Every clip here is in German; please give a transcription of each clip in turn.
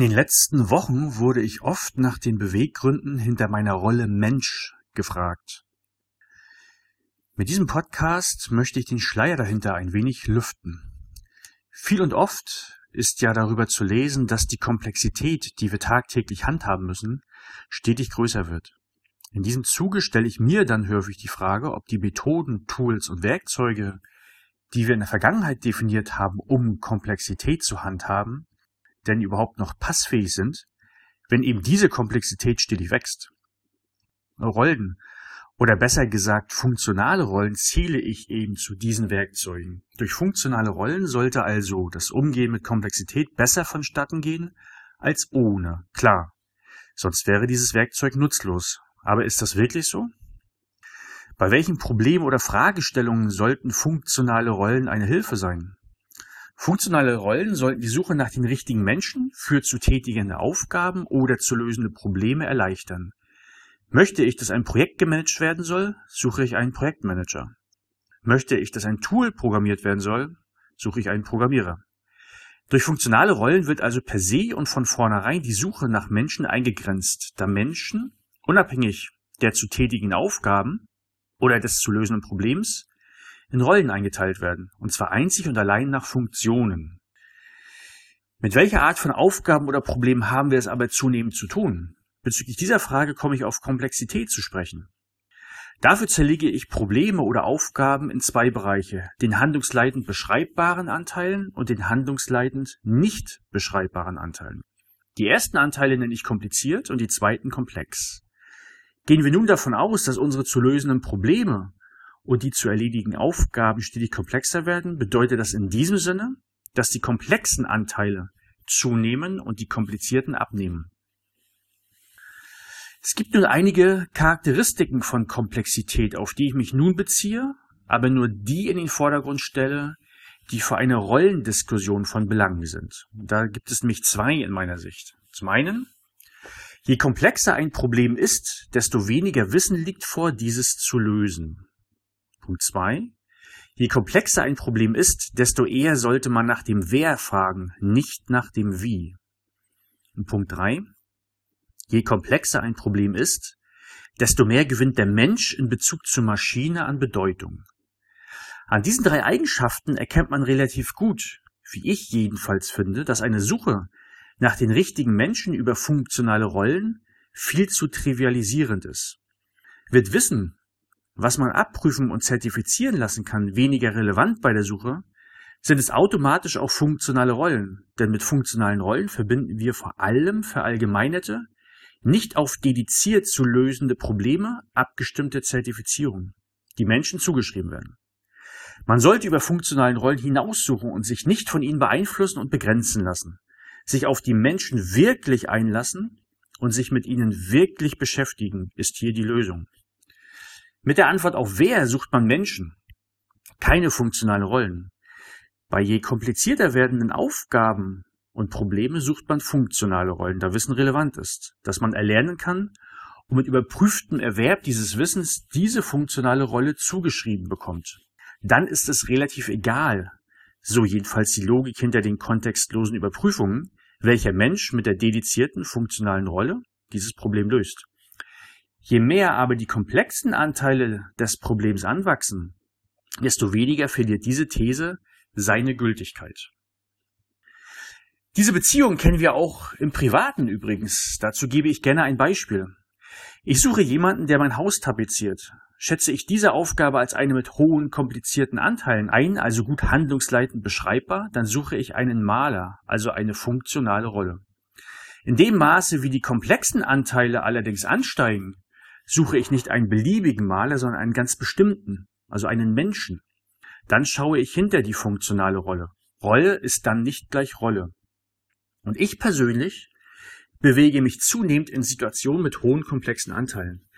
In den letzten Wochen wurde ich oft nach den Beweggründen hinter meiner Rolle Mensch gefragt. Mit diesem Podcast möchte ich den Schleier dahinter ein wenig lüften. Viel und oft ist ja darüber zu lesen, dass die Komplexität, die wir tagtäglich handhaben müssen, stetig größer wird. In diesem Zuge stelle ich mir dann häufig die Frage, ob die Methoden, Tools und Werkzeuge, die wir in der Vergangenheit definiert haben, um Komplexität zu handhaben, denn überhaupt noch passfähig sind, wenn eben diese Komplexität stetig wächst. Rollen oder besser gesagt funktionale Rollen zähle ich eben zu diesen Werkzeugen. Durch funktionale Rollen sollte also das Umgehen mit Komplexität besser vonstatten gehen als ohne. Klar, sonst wäre dieses Werkzeug nutzlos. Aber ist das wirklich so? Bei welchen Problemen oder Fragestellungen sollten funktionale Rollen eine Hilfe sein? Funktionale Rollen sollten die Suche nach den richtigen Menschen für zu tätigende Aufgaben oder zu lösende Probleme erleichtern. Möchte ich, dass ein Projekt gemanagt werden soll, suche ich einen Projektmanager. Möchte ich, dass ein Tool programmiert werden soll, suche ich einen Programmierer. Durch funktionale Rollen wird also per se und von vornherein die Suche nach Menschen eingegrenzt, da Menschen, unabhängig der zu tätigen Aufgaben oder des zu lösenden Problems, in Rollen eingeteilt werden, und zwar einzig und allein nach Funktionen. Mit welcher Art von Aufgaben oder Problemen haben wir es aber zunehmend zu tun? Bezüglich dieser Frage komme ich auf Komplexität zu sprechen. Dafür zerlege ich Probleme oder Aufgaben in zwei Bereiche, den handlungsleitend beschreibbaren Anteilen und den handlungsleitend nicht beschreibbaren Anteilen. Die ersten Anteile nenne ich kompliziert und die zweiten komplex. Gehen wir nun davon aus, dass unsere zu lösenden Probleme und die zu erledigen Aufgaben stetig komplexer werden, bedeutet das in diesem Sinne, dass die komplexen Anteile zunehmen und die komplizierten abnehmen. Es gibt nun einige Charakteristiken von Komplexität, auf die ich mich nun beziehe, aber nur die in den Vordergrund stelle, die für eine Rollendiskussion von Belang sind. Da gibt es nämlich zwei in meiner Sicht. Zum einen, je komplexer ein Problem ist, desto weniger Wissen liegt vor, dieses zu lösen. Punkt zwei: Je komplexer ein Problem ist, desto eher sollte man nach dem Wer fragen, nicht nach dem Wie. Und Punkt drei: Je komplexer ein Problem ist, desto mehr gewinnt der Mensch in Bezug zur Maschine an Bedeutung. An diesen drei Eigenschaften erkennt man relativ gut, wie ich jedenfalls finde, dass eine Suche nach den richtigen Menschen über funktionale Rollen viel zu trivialisierend ist. Wird Wissen was man abprüfen und zertifizieren lassen kann, weniger relevant bei der Suche, sind es automatisch auch funktionale Rollen. Denn mit funktionalen Rollen verbinden wir vor allem verallgemeinerte, nicht auf dediziert zu lösende Probleme abgestimmte Zertifizierungen, die Menschen zugeschrieben werden. Man sollte über funktionalen Rollen hinaussuchen und sich nicht von ihnen beeinflussen und begrenzen lassen, sich auf die Menschen wirklich einlassen und sich mit ihnen wirklich beschäftigen, ist hier die Lösung. Mit der Antwort auf wer sucht man Menschen, keine funktionalen Rollen. Bei je komplizierter werdenden Aufgaben und Probleme sucht man funktionale Rollen, da Wissen relevant ist, dass man erlernen kann und mit überprüftem Erwerb dieses Wissens diese funktionale Rolle zugeschrieben bekommt. Dann ist es relativ egal, so jedenfalls die Logik hinter den kontextlosen Überprüfungen, welcher Mensch mit der dedizierten funktionalen Rolle dieses Problem löst. Je mehr aber die komplexen Anteile des Problems anwachsen, desto weniger verliert diese These seine Gültigkeit. Diese Beziehung kennen wir auch im Privaten übrigens. Dazu gebe ich gerne ein Beispiel. Ich suche jemanden, der mein Haus tapeziert. Schätze ich diese Aufgabe als eine mit hohen, komplizierten Anteilen ein, also gut handlungsleitend beschreibbar, dann suche ich einen Maler, also eine funktionale Rolle. In dem Maße, wie die komplexen Anteile allerdings ansteigen, suche ich nicht einen beliebigen Maler, sondern einen ganz bestimmten, also einen Menschen. Dann schaue ich hinter die funktionale Rolle. Rolle ist dann nicht gleich Rolle. Und ich persönlich bewege mich zunehmend in Situationen mit hohen komplexen Anteilen.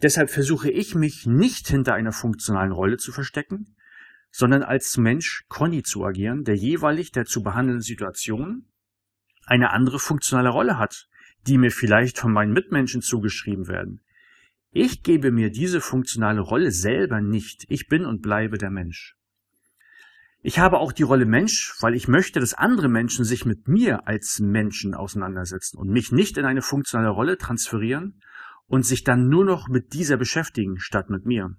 Deshalb versuche ich mich nicht hinter einer funktionalen Rolle zu verstecken, sondern als Mensch Conny zu agieren, der jeweilig der zu behandelnden Situation eine andere funktionale Rolle hat, die mir vielleicht von meinen Mitmenschen zugeschrieben werden, ich gebe mir diese funktionale Rolle selber nicht. Ich bin und bleibe der Mensch. Ich habe auch die Rolle Mensch, weil ich möchte, dass andere Menschen sich mit mir als Menschen auseinandersetzen und mich nicht in eine funktionale Rolle transferieren und sich dann nur noch mit dieser beschäftigen statt mit mir.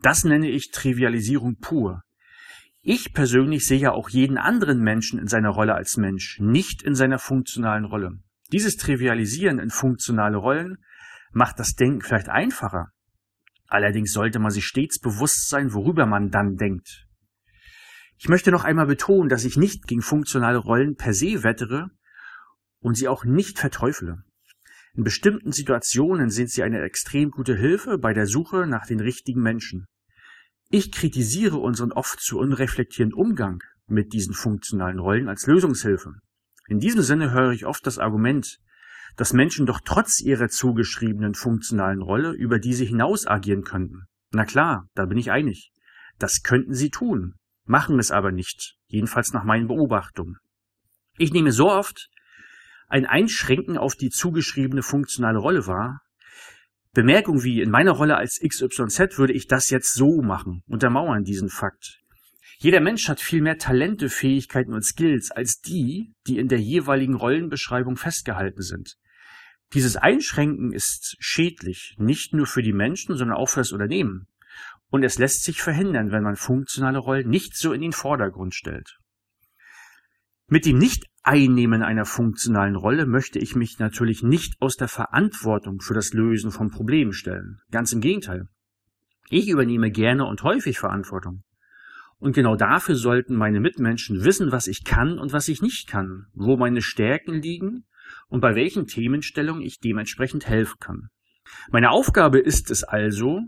Das nenne ich Trivialisierung pur. Ich persönlich sehe ja auch jeden anderen Menschen in seiner Rolle als Mensch, nicht in seiner funktionalen Rolle. Dieses Trivialisieren in funktionale Rollen macht das Denken vielleicht einfacher. Allerdings sollte man sich stets bewusst sein, worüber man dann denkt. Ich möchte noch einmal betonen, dass ich nicht gegen funktionale Rollen per se wettere und sie auch nicht verteufele. In bestimmten Situationen sind sie eine extrem gute Hilfe bei der Suche nach den richtigen Menschen. Ich kritisiere unseren oft zu unreflektierenden Umgang mit diesen funktionalen Rollen als Lösungshilfe. In diesem Sinne höre ich oft das Argument, dass Menschen doch trotz ihrer zugeschriebenen funktionalen Rolle über diese hinaus agieren könnten. Na klar, da bin ich einig. Das könnten sie tun, machen es aber nicht, jedenfalls nach meinen Beobachtungen. Ich nehme so oft ein Einschränken auf die zugeschriebene funktionale Rolle wahr. Bemerkung wie in meiner Rolle als XYZ würde ich das jetzt so machen, untermauern diesen Fakt. Jeder Mensch hat viel mehr Talente, Fähigkeiten und Skills als die, die in der jeweiligen Rollenbeschreibung festgehalten sind. Dieses Einschränken ist schädlich, nicht nur für die Menschen, sondern auch für das Unternehmen. Und es lässt sich verhindern, wenn man funktionale Rollen nicht so in den Vordergrund stellt. Mit dem Nicht-Einnehmen einer funktionalen Rolle möchte ich mich natürlich nicht aus der Verantwortung für das Lösen von Problemen stellen. Ganz im Gegenteil. Ich übernehme gerne und häufig Verantwortung. Und genau dafür sollten meine Mitmenschen wissen, was ich kann und was ich nicht kann, wo meine Stärken liegen und bei welchen Themenstellungen ich dementsprechend helfen kann. Meine Aufgabe ist es also,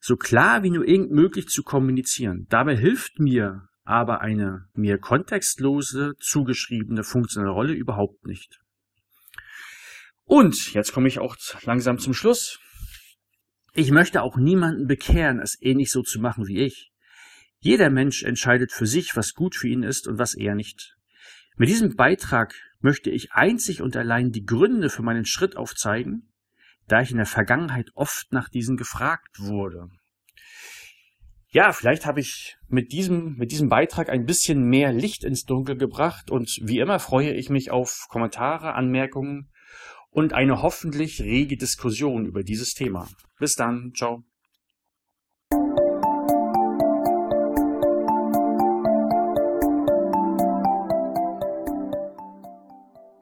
so klar wie nur irgend möglich zu kommunizieren. Dabei hilft mir aber eine mir kontextlose, zugeschriebene funktionelle Rolle überhaupt nicht. Und jetzt komme ich auch langsam zum Schluss. Ich möchte auch niemanden bekehren, es ähnlich so zu machen wie ich. Jeder Mensch entscheidet für sich, was gut für ihn ist und was er nicht. Mit diesem Beitrag möchte ich einzig und allein die Gründe für meinen Schritt aufzeigen, da ich in der Vergangenheit oft nach diesen gefragt wurde. Ja, vielleicht habe ich mit diesem, mit diesem Beitrag ein bisschen mehr Licht ins Dunkel gebracht und wie immer freue ich mich auf Kommentare, Anmerkungen und eine hoffentlich rege Diskussion über dieses Thema. Bis dann, ciao.